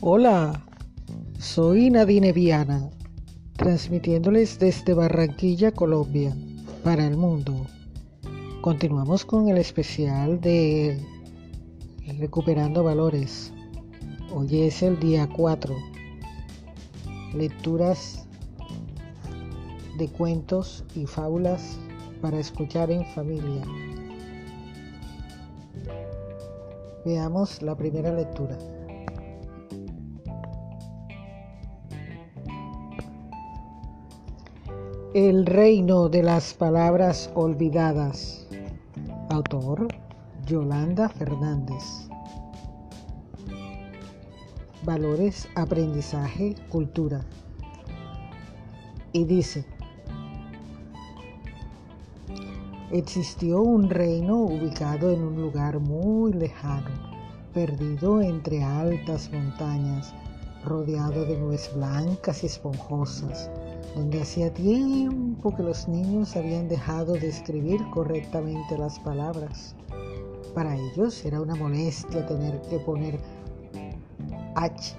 Hola, soy Nadine Viana, transmitiéndoles desde Barranquilla, Colombia, para el mundo. Continuamos con el especial de Recuperando Valores. Hoy es el día 4. Lecturas de cuentos y fábulas para escuchar en familia. Veamos la primera lectura. El reino de las palabras olvidadas. Autor Yolanda Fernández. Valores, aprendizaje, cultura. Y dice, existió un reino ubicado en un lugar muy lejano, perdido entre altas montañas, rodeado de nubes blancas y esponjosas donde hacía tiempo que los niños habían dejado de escribir correctamente las palabras. Para ellos era una molestia tener que poner H.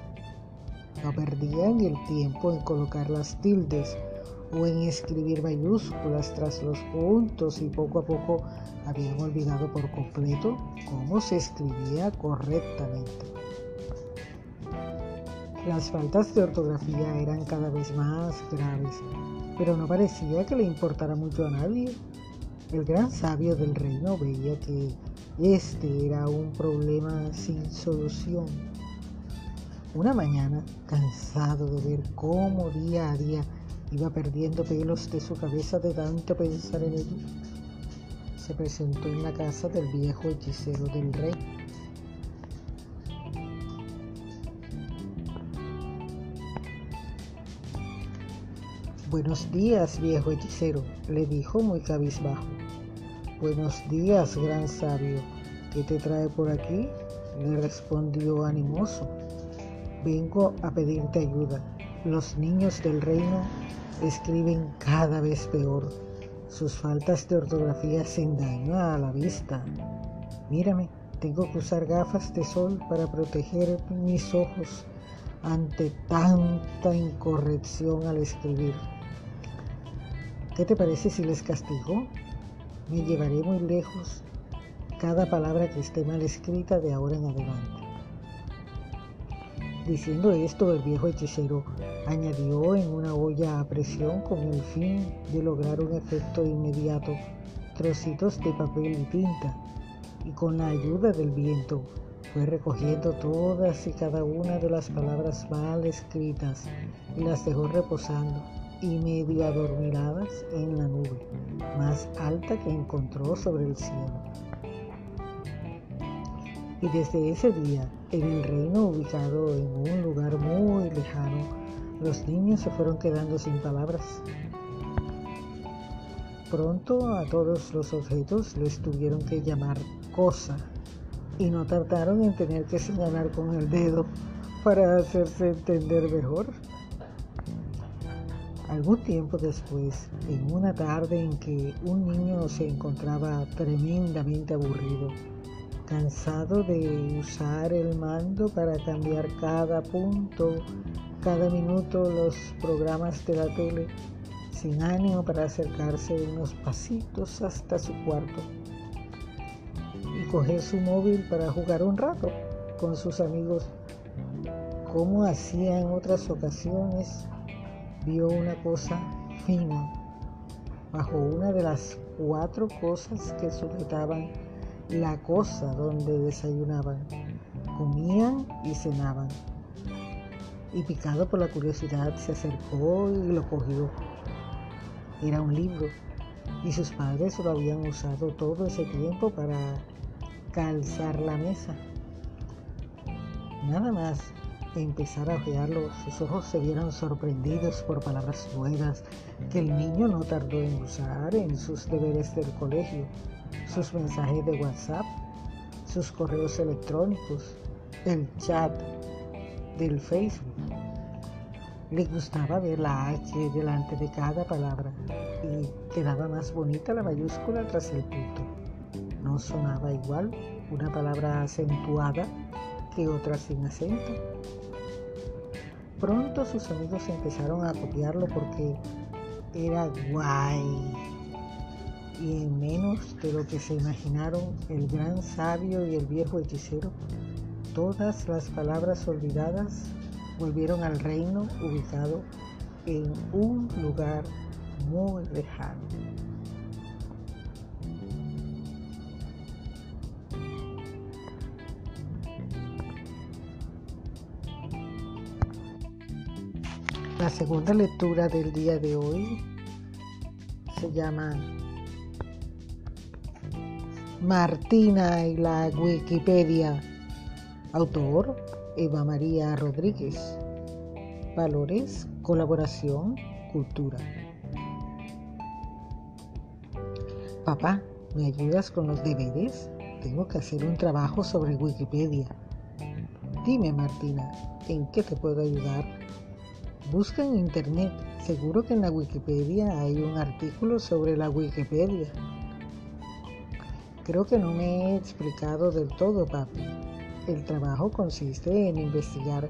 No perdían el tiempo en colocar las tildes o en escribir mayúsculas tras los puntos y poco a poco habían olvidado por completo cómo se escribía correctamente. Las faltas de ortografía eran cada vez más graves, pero no parecía que le importara mucho a nadie. El gran sabio del reino veía que este era un problema sin solución. Una mañana, cansado de ver cómo día a día iba perdiendo pelos de su cabeza de tanto pensar en ello, se presentó en la casa del viejo hechicero del rey Buenos días, viejo hechicero, le dijo muy cabizbajo. Buenos días, gran sabio. ¿Qué te trae por aquí? le respondió animoso. Vengo a pedirte ayuda. Los niños del reino escriben cada vez peor. Sus faltas de ortografía hacen daño a la vista. Mírame, tengo que usar gafas de sol para proteger mis ojos ante tanta incorrección al escribir. ¿Qué te parece si les castigo? Me llevaré muy lejos cada palabra que esté mal escrita de ahora en adelante. Diciendo esto, el viejo hechicero añadió en una olla a presión con el fin de lograr un efecto inmediato trocitos de papel y tinta y con la ayuda del viento fue recogiendo todas y cada una de las palabras mal escritas y las dejó reposando y medio adormiladas en la nube más alta que encontró sobre el cielo. Y desde ese día, en el reino ubicado en un lugar muy lejano, los niños se fueron quedando sin palabras. Pronto a todos los objetos les tuvieron que llamar cosa y no tardaron en tener que señalar con el dedo para hacerse entender mejor. Algún tiempo después, en una tarde en que un niño se encontraba tremendamente aburrido, cansado de usar el mando para cambiar cada punto, cada minuto los programas de la tele, sin ánimo para acercarse unos pasitos hasta su cuarto y coger su móvil para jugar un rato con sus amigos, como hacía en otras ocasiones vio una cosa fina bajo una de las cuatro cosas que sujetaban la cosa donde desayunaban, comían y cenaban. Y picado por la curiosidad se acercó y lo cogió. Era un libro y sus padres lo habían usado todo ese tiempo para calzar la mesa. Nada más empezar a ojearlo, sus ojos se vieron sorprendidos por palabras nuevas que el niño no tardó en usar en sus deberes del colegio, sus mensajes de WhatsApp, sus correos electrónicos, el chat del Facebook. Le gustaba ver la H delante de cada palabra y quedaba más bonita la mayúscula tras el punto. No sonaba igual una palabra acentuada que otra sin acento. Pronto sus amigos empezaron a copiarlo porque era guay. Y en menos de lo que se imaginaron el gran sabio y el viejo hechicero, todas las palabras olvidadas volvieron al reino ubicado en un lugar muy lejano. La segunda lectura del día de hoy se llama Martina y la Wikipedia. Autor Eva María Rodríguez. Valores, colaboración, cultura. Papá, ¿me ayudas con los deberes? Tengo que hacer un trabajo sobre Wikipedia. Dime, Martina, ¿en qué te puedo ayudar? Busca en internet, seguro que en la Wikipedia hay un artículo sobre la Wikipedia. Creo que no me he explicado del todo, papi. El trabajo consiste en investigar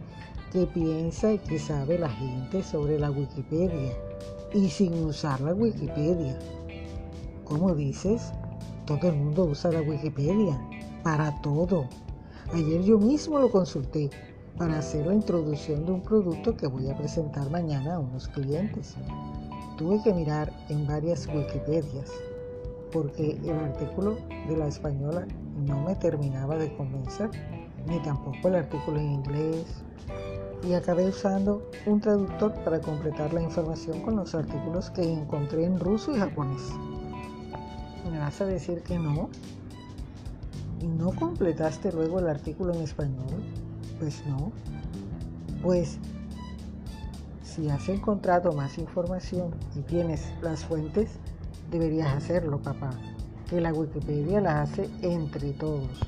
qué piensa y qué sabe la gente sobre la Wikipedia y sin usar la Wikipedia. ¿Cómo dices? Todo el mundo usa la Wikipedia para todo. Ayer yo mismo lo consulté para hacer la introducción de un producto que voy a presentar mañana a unos clientes. Tuve que mirar en varias Wikipedias porque el artículo de la española no me terminaba de convencer, ni tampoco el artículo en inglés, y acabé usando un traductor para completar la información con los artículos que encontré en ruso y japonés. ¿Me vas a decir que no? ¿Y no completaste luego el artículo en español? Pues no. Pues si has encontrado más información y tienes las fuentes, deberías hacerlo, papá. Que la Wikipedia la hace entre todos.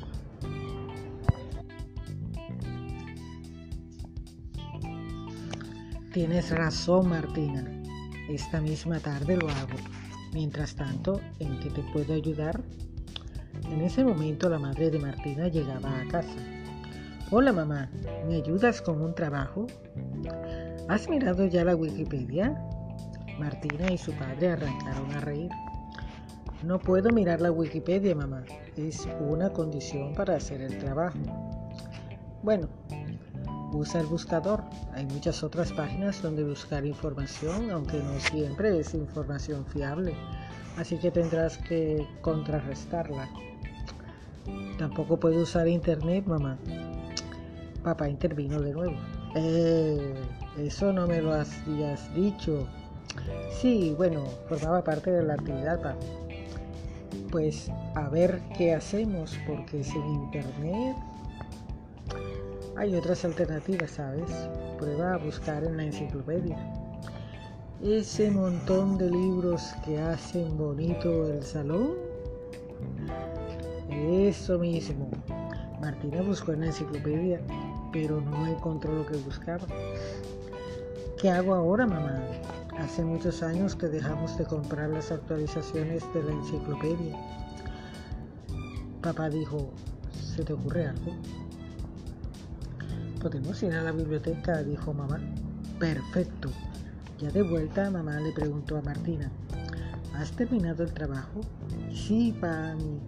Tienes razón, Martina. Esta misma tarde lo hago. Mientras tanto, ¿en qué te puedo ayudar? En ese momento la madre de Martina llegaba a casa. Hola mamá, ¿me ayudas con un trabajo? ¿Has mirado ya la Wikipedia? Martina y su padre arrancaron a reír. No puedo mirar la Wikipedia, mamá. Es una condición para hacer el trabajo. Bueno, usa el buscador. Hay muchas otras páginas donde buscar información, aunque no siempre es información fiable. Así que tendrás que contrarrestarla. Tampoco puedo usar internet, mamá. Papá intervino de nuevo. Eh, eso no me lo habías dicho. Sí, bueno, formaba parte de la actividad, papá. Pues a ver qué hacemos, porque sin internet hay otras alternativas, ¿sabes? Prueba a buscar en la enciclopedia. Ese montón de libros que hacen bonito el salón. Eso mismo. Martina buscó en la enciclopedia pero no encontró lo que buscaba. ¿Qué hago ahora, mamá? Hace muchos años que dejamos de comprar las actualizaciones de la enciclopedia. Papá dijo, ¿se te ocurre algo? Podemos ir a la biblioteca, dijo mamá. Perfecto. Ya de vuelta, mamá le preguntó a Martina, ¿has terminado el trabajo? Sí, Pani.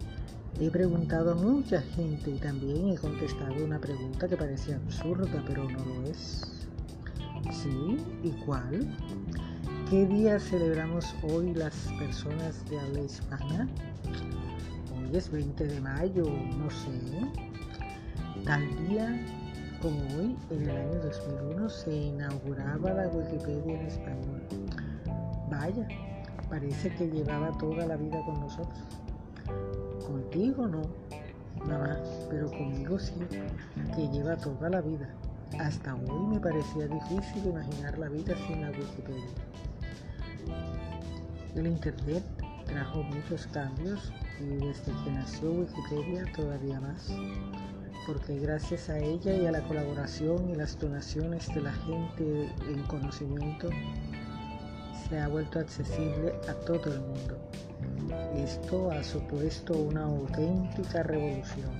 He preguntado a mucha gente y también he contestado una pregunta que parecía absurda, pero no lo es. ¿Sí? ¿Y cuál? ¿Qué día celebramos hoy las personas de habla hispana? Hoy es 20 de mayo, no sé. Tal día como hoy, en el año 2001, se inauguraba la Wikipedia en español. Vaya, parece que llevaba toda la vida con nosotros. Contigo no, mamá, pero conmigo sí, que lleva toda la vida. Hasta hoy me parecía difícil imaginar la vida sin la Wikipedia. El Internet trajo muchos cambios y desde que nació Wikipedia todavía más, porque gracias a ella y a la colaboración y las donaciones de la gente en conocimiento, se ha vuelto accesible a todo el mundo. Esto ha supuesto una auténtica revolución.